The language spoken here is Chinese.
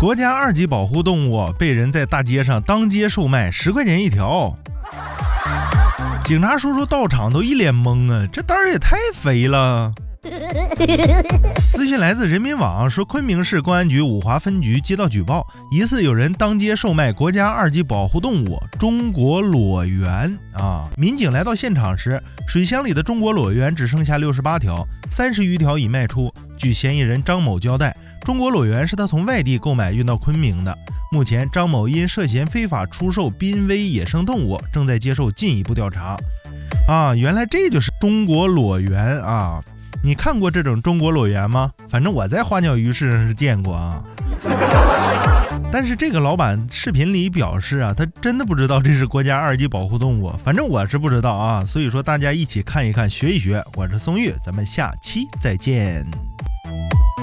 国家二级保护动物被人在大街上当街售卖，十块钱一条。警察叔叔到场都一脸懵啊，这胆儿也太肥了。资讯来自人民网，说昆明市公安局五华分局接到举报，疑似有人当街售卖国家二级保护动物中国裸猿啊！民警来到现场时，水箱里的中国裸猿只剩下六十八条，三十余条已卖出。据嫌疑人张某交代，中国裸猿是他从外地购买运到昆明的。目前，张某因涉嫌非法出售濒危野生动物，正在接受进一步调查。啊，原来这就是中国裸猿啊！你看过这种中国裸猿吗？反正我在花鸟鱼市上是见过啊。但是这个老板视频里表示啊，他真的不知道这是国家二级保护动物。反正我是不知道啊。所以说大家一起看一看，学一学。我是松玉，咱们下期再见。